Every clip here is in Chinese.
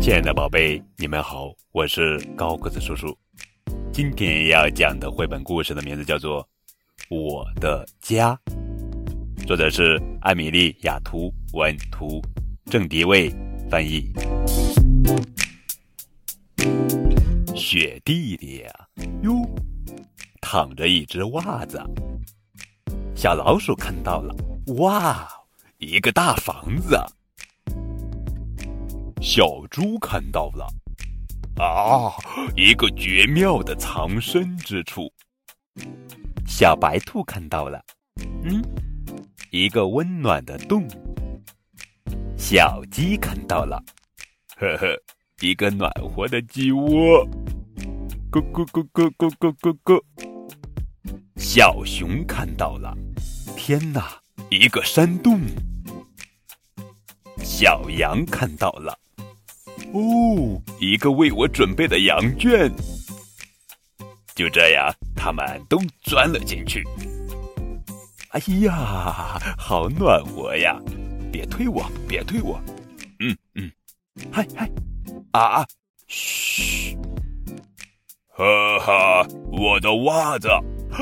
亲爱的宝贝，你们好，我是高个子叔叔。今天要讲的绘本故事的名字叫做《我的家》，作者是艾米丽·雅图，文图，郑迪卫翻译。雪地里呀，哟，躺着一只袜子。小老鼠看到了，哇，一个大房子。小猪看到了，啊，一个绝妙的藏身之处。小白兔看到了，嗯，一个温暖的洞。小鸡看到了，呵呵，一个暖和的鸡窝。咕咕咕咕咕咕咕咕。小熊看到了，天哪，一个山洞。小羊看到了。哦，一个为我准备的羊圈。就这样，他们都钻了进去。哎呀，好暖和呀！别推我，别推我。嗯嗯，嗨嗨，啊啊，嘘，哈哈，我的袜子，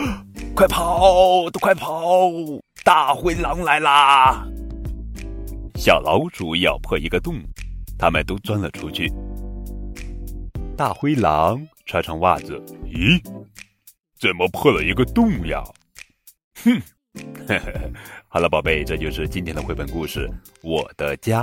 快跑，都快跑！大灰狼来啦！小老鼠咬破一个洞。他们都钻了出去。大灰狼穿上袜子，咦，怎么破了一个洞呀？哼，好了，宝贝，这就是今天的绘本故事《我的家》。